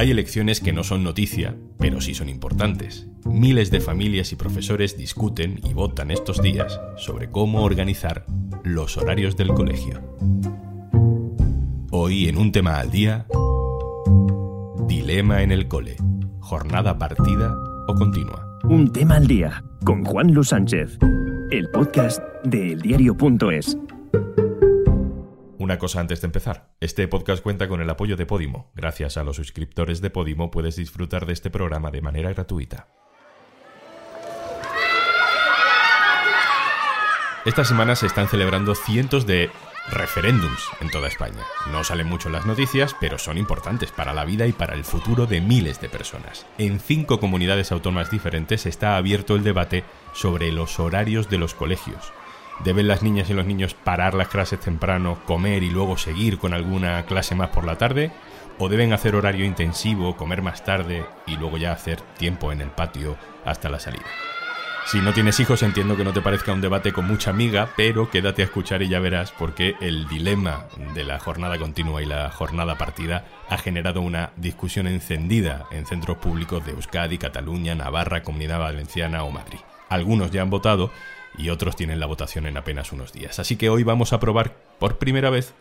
Hay elecciones que no son noticia, pero sí son importantes. Miles de familias y profesores discuten y votan estos días sobre cómo organizar los horarios del colegio. Hoy en un tema al día, dilema en el cole, jornada partida o continua. Un tema al día con Juan Luis Sánchez, el podcast de eldiario.es. Una cosa antes de empezar. Este podcast cuenta con el apoyo de Podimo. Gracias a los suscriptores de Podimo puedes disfrutar de este programa de manera gratuita. Esta semana se están celebrando cientos de referéndums en toda España. No salen mucho en las noticias, pero son importantes para la vida y para el futuro de miles de personas. En cinco comunidades autónomas diferentes está abierto el debate sobre los horarios de los colegios. ¿Deben las niñas y los niños parar las clases temprano, comer y luego seguir con alguna clase más por la tarde? ¿O deben hacer horario intensivo, comer más tarde y luego ya hacer tiempo en el patio hasta la salida? Si no tienes hijos entiendo que no te parezca un debate con mucha amiga, pero quédate a escuchar y ya verás porque el dilema de la jornada continua y la jornada partida ha generado una discusión encendida en centros públicos de Euskadi, Cataluña, Navarra, Comunidad Valenciana o Madrid. Algunos ya han votado y otros tienen la votación en apenas unos días. Así que hoy vamos a probar por primera vez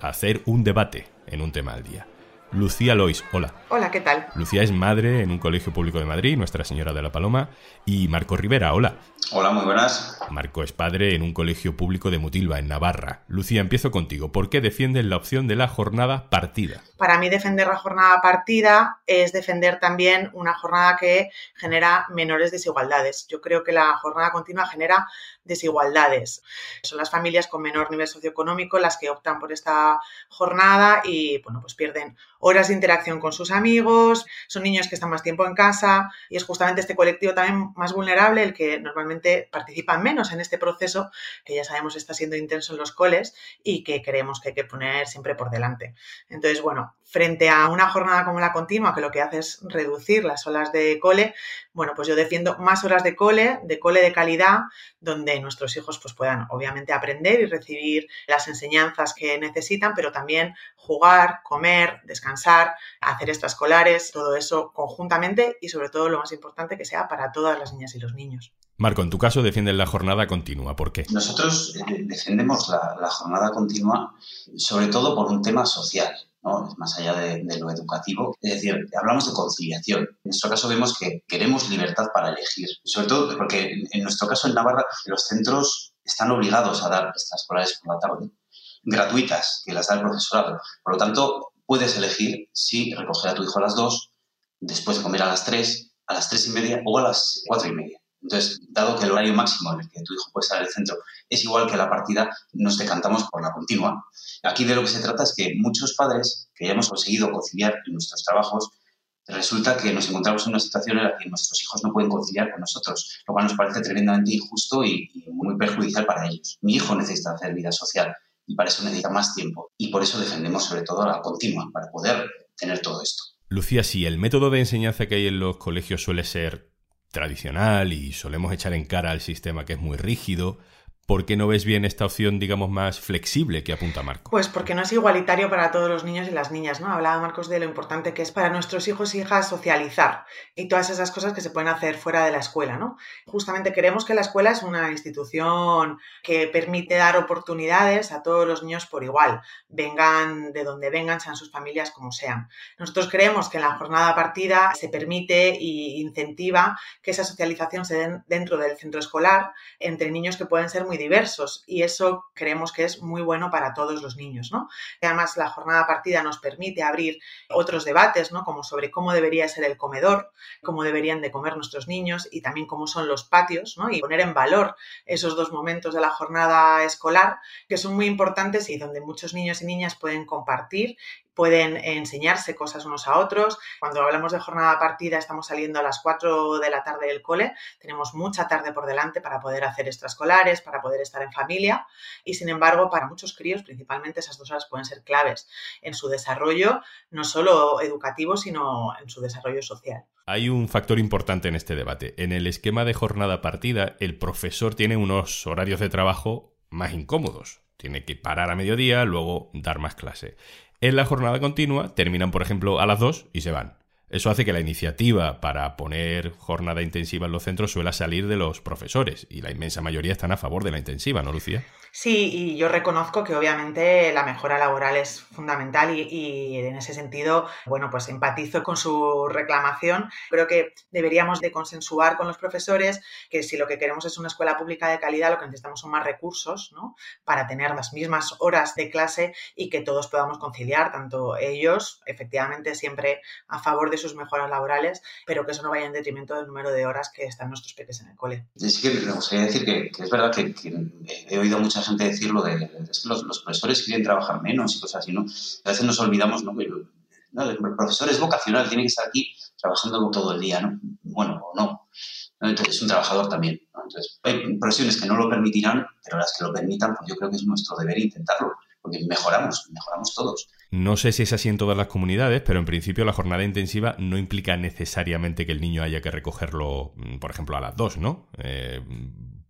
hacer un debate en un tema al día. Lucía Lois, hola. Hola, ¿qué tal? Lucía es madre en un colegio público de Madrid, Nuestra Señora de la Paloma, y Marco Rivera, hola. Hola, muy buenas. Marco es padre en un colegio público de Mutilva, en Navarra. Lucía, empiezo contigo. ¿Por qué defiendes la opción de la jornada partida? Para mí defender la jornada partida es defender también una jornada que genera menores desigualdades. Yo creo que la jornada continua genera desigualdades. Son las familias con menor nivel socioeconómico las que optan por esta jornada y, bueno, pues pierden horas de interacción con sus amigos, son niños que están más tiempo en casa y es justamente este colectivo también más vulnerable el que normalmente participa menos en este proceso que ya sabemos está siendo intenso en los coles y que creemos que hay que poner siempre por delante. Entonces, bueno, frente a una jornada como la continua que lo que hace es reducir las horas de cole, bueno, pues yo defiendo más horas de cole, de cole de calidad, donde nuestros hijos pues puedan obviamente aprender y recibir las enseñanzas que necesitan, pero también jugar, comer, descansar, hacer extraescolares, todo eso conjuntamente y sobre todo lo más importante que sea para todas las niñas y los niños. Marco, en tu caso defienden la jornada continua. ¿Por qué? Nosotros eh, defendemos la, la jornada continua sobre todo por un tema social. ¿No? más allá de, lo educativo. Es decir, hablamos de conciliación. En nuestro caso vemos que queremos libertad para elegir, sobre todo porque en, nuestro caso en Navarra los centros están obligados a dar extraescolares por la tarde, gratuitas, que las da el profesorado. Por lo tanto, puedes elegir si recoger a tu hijo a las 2, después de comer a las 3, a las 3 y media o a las 4 y media. Entonces, dado que el horario máximo en el que tu hijo puede estar en el centro es igual que la partida, nos decantamos por la continua. Aquí de lo que se trata es que muchos padres que ya hemos conseguido conciliar nuestros trabajos, resulta que nos encontramos en una situación en la que nuestros hijos no pueden conciliar con nosotros, lo cual nos parece tremendamente injusto y, y muy perjudicial para ellos. Mi hijo necesita hacer vida social y para eso necesita más tiempo. Y por eso defendemos sobre todo la continua, para poder tener todo esto. Lucía, si el método de enseñanza que hay en los colegios suele ser tradicional y solemos echar en cara al sistema que es muy rígido, ¿Por qué no ves bien esta opción, digamos, más flexible que apunta Marco? Pues porque no es igualitario para todos los niños y las niñas, ¿no? Hablaba Marcos de lo importante que es para nuestros hijos e hijas socializar y todas esas cosas que se pueden hacer fuera de la escuela, ¿no? Justamente creemos que la escuela es una institución que permite dar oportunidades a todos los niños por igual, vengan de donde vengan, sean sus familias como sean. Nosotros creemos que en la jornada partida se permite e incentiva que esa socialización se den dentro del centro escolar entre niños que pueden ser muy diversos y eso creemos que es muy bueno para todos los niños, ¿no? Además la jornada partida nos permite abrir otros debates, ¿no? Como sobre cómo debería ser el comedor, cómo deberían de comer nuestros niños y también cómo son los patios, ¿no? Y poner en valor esos dos momentos de la jornada escolar que son muy importantes y donde muchos niños y niñas pueden compartir pueden enseñarse cosas unos a otros. Cuando hablamos de jornada partida, estamos saliendo a las 4 de la tarde del cole, tenemos mucha tarde por delante para poder hacer extraescolares, para poder estar en familia y sin embargo, para muchos críos, principalmente esas dos horas pueden ser claves en su desarrollo, no solo educativo, sino en su desarrollo social. Hay un factor importante en este debate. En el esquema de jornada partida, el profesor tiene unos horarios de trabajo más incómodos Tiene que parar a mediodía, luego dar más clase. En la jornada continua terminan, por ejemplo, a las 2 y se van. Eso hace que la iniciativa para poner jornada intensiva en los centros suela salir de los profesores y la inmensa mayoría están a favor de la intensiva, ¿no, Lucía? Sí, y yo reconozco que obviamente la mejora laboral es fundamental y, en ese sentido, bueno, pues empatizo con su reclamación. Creo que deberíamos de consensuar con los profesores que si lo que queremos es una escuela pública de calidad, lo que necesitamos son más recursos, ¿no? Para tener las mismas horas de clase y que todos podamos conciliar, tanto ellos, efectivamente, siempre a favor de sus mejoras laborales, pero que eso no vaya en detrimento del número de horas que están nuestros peques en el cole. Sí que me gustaría decir que, es verdad que, he oído mucha gente decirlo de, es que los, profesores quieren trabajar menos y cosas así, ¿no? A veces nos olvidamos, ¿no? el profesor es vocacional, tiene que estar aquí trabajando todo el día, ¿no? Bueno, o no. Entonces es un trabajador también. Entonces hay profesiones que no lo permitirán, pero las que lo permitan, pues yo creo que es nuestro deber intentarlo, porque mejoramos, mejoramos todos. No sé si es así en todas las comunidades, pero en principio la jornada intensiva no implica necesariamente que el niño haya que recogerlo, mm, por ejemplo, a las dos, ¿no? Eh,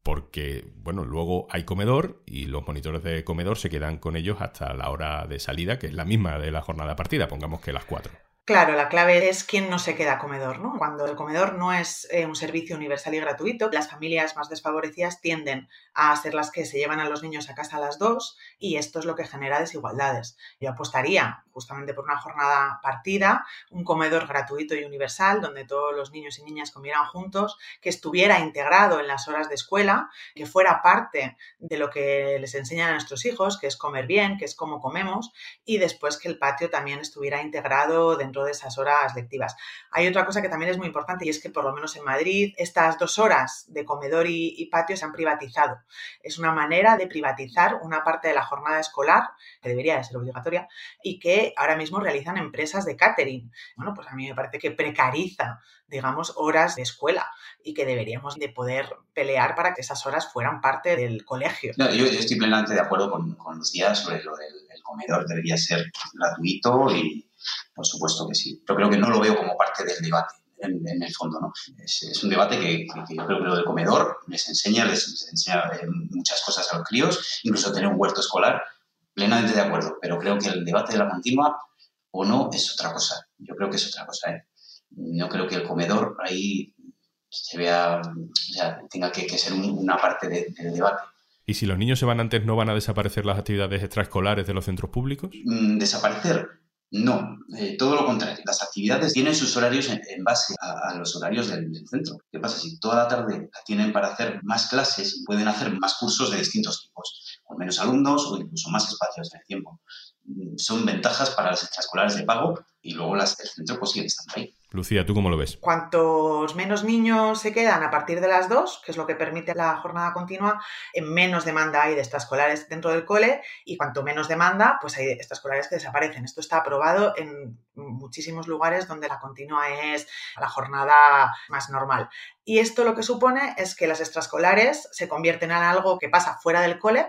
porque, bueno, luego hay comedor y los monitores de comedor se quedan con ellos hasta la hora de salida, que es la misma de la jornada partida, pongamos que las cuatro. Claro, la clave es quién no se queda comedor, ¿no? Cuando el comedor no es eh, un servicio universal y gratuito, las familias más desfavorecidas tienden a ser las que se llevan a los niños a casa a las dos y esto es lo que genera desigualdades. Yo apostaría justamente por una jornada partida, un comedor gratuito y universal donde todos los niños y niñas comieran juntos, que estuviera integrado en las horas de escuela, que fuera parte de lo que les enseñan a nuestros hijos, que es comer bien, que es cómo comemos, y después que el patio también estuviera integrado dentro de esas horas lectivas. Hay otra cosa que también es muy importante y es que por lo menos en Madrid estas dos horas de comedor y, patio se han privatizado. Es una manera de privatizar una parte de la jornada escolar, que debería de ser obligatoria, y que ahora mismo realizan empresas de catering. Bueno, pues a mí me parece que precariza, digamos, horas de escuela y que deberíamos de poder pelear para que esas horas fueran parte del colegio. yo, estoy plenamente de acuerdo con, con Lucía sobre lo del comedor. Debería ser gratuito y, por supuesto que sí. Yo creo que no lo veo como parte del debate. En, el fondo, ¿no? Es, un debate que, yo creo que lo del comedor les enseña, les, enseña eh, muchas cosas a los críos, incluso tener un huerto escolar, plenamente de acuerdo, pero creo que el debate de la continua o no es otra cosa. Yo creo que es otra cosa. ¿eh? No creo que el comedor ahí se vea, o sea, tenga que, ser una parte del debate. ¿Y si los niños se van antes, no van a desaparecer las actividades extraescolares de los centros públicos? Mm, desaparecer. No, eh, todo lo contrario. Las actividades tienen sus horarios en, base a, los horarios del, centro. ¿Qué pasa? Si toda la tarde la tienen para hacer más clases, pueden hacer más cursos de distintos tipos, con menos alumnos o incluso más espacios en el tiempo. Mm, son ventajas para las extraescolares de pago y luego las del centro pues siguen estando ahí. Lucía, ¿tú cómo lo ves? Cuantos menos niños se quedan a partir de las dos, que es lo que permite la jornada continua, en menos demanda hay de extraescolares dentro del cole y cuanto menos demanda, pues hay extraescolares que desaparecen. Esto está aprobado en muchísimos lugares donde la continua es la jornada más normal. Y esto lo que supone es que las extraescolares se convierten en algo que pasa fuera del cole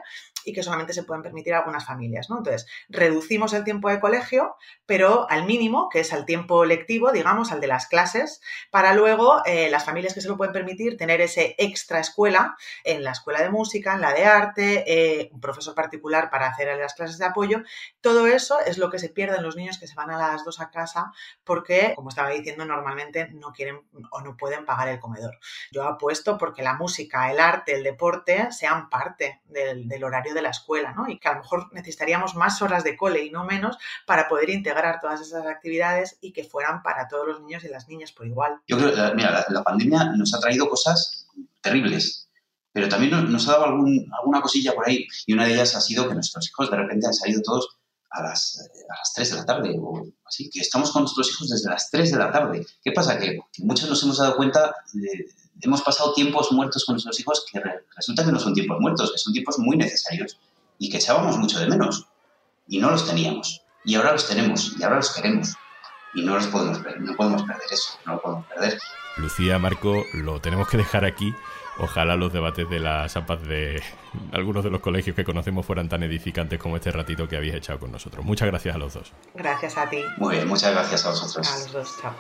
y que solamente se pueden permitir algunas familias. ¿no? Entonces, reducimos el tiempo de colegio, pero al mínimo, que es al tiempo lectivo, digamos, al de las clases, para luego eh, las familias que se lo pueden permitir tener ese extra escuela en la escuela de música, en la de arte, eh, un profesor particular para hacer las clases de apoyo. Todo eso es lo que se pierden los niños que se van a las dos a casa porque, como estaba diciendo, normalmente no quieren o no pueden pagar el comedor. Yo apuesto porque la música, el arte, el deporte sean parte del, del horario de la escuela, ¿no? Y que a lo mejor necesitaríamos más horas de cole y no menos para poder integrar todas esas actividades y que fueran para todos los niños y las niñas por igual. Yo creo, que mira, la, pandemia nos ha traído cosas terribles, pero también nos ha dado alguna cosilla por ahí y una de ellas ha sido que nuestros hijos de repente han salido todos a las, a las 3 de la tarde o así, que estamos con nuestros hijos desde las 3 de la tarde. ¿Qué pasa? Que, que muchos nos hemos dado cuenta hemos pasado tiempos muertos con nuestros hijos que resulta que no son tiempos muertos, que son tiempos muy necesarios y que echábamos mucho de menos y no los teníamos. Y ahora los tenemos y ahora los queremos y no los podemos, no podemos perder eso, no lo podemos perder. Lucía, Marco, lo tenemos que dejar aquí. Ojalá los debates de las AMPAs de algunos de los colegios que conocemos fueran tan edificantes como este ratito que habéis echado con nosotros. Muchas gracias a los dos. Gracias a ti. Muy bien, muchas gracias a vosotros. A los dos, chao.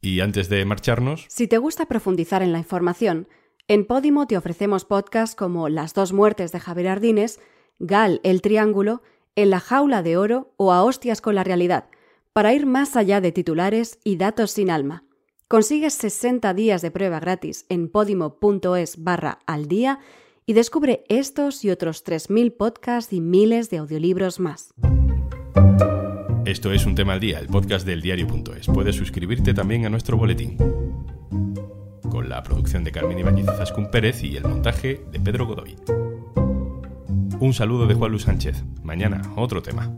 Y antes de marcharnos... Si te gusta profundizar en la información, En Podimo te ofrecemos podcasts como Las dos muertes de Javier Ardines, Gal el Triángulo, En la jaula de oro o A hostias con la realidad, para ir más allá de titulares y datos sin alma. Consigues 60 días de prueba gratis en podimo.es barra al día y descubre estos y otros 3.000 podcasts y miles de audiolibros más. Esto es Un Tema al Día, el podcast del diario.es. Puedes suscribirte también a nuestro boletín con la producción de Carmen Ibáñez Zascún Pérez y el montaje de Pedro Godoy. Un saludo de Juan Luis Sánchez. Mañana, otro tema.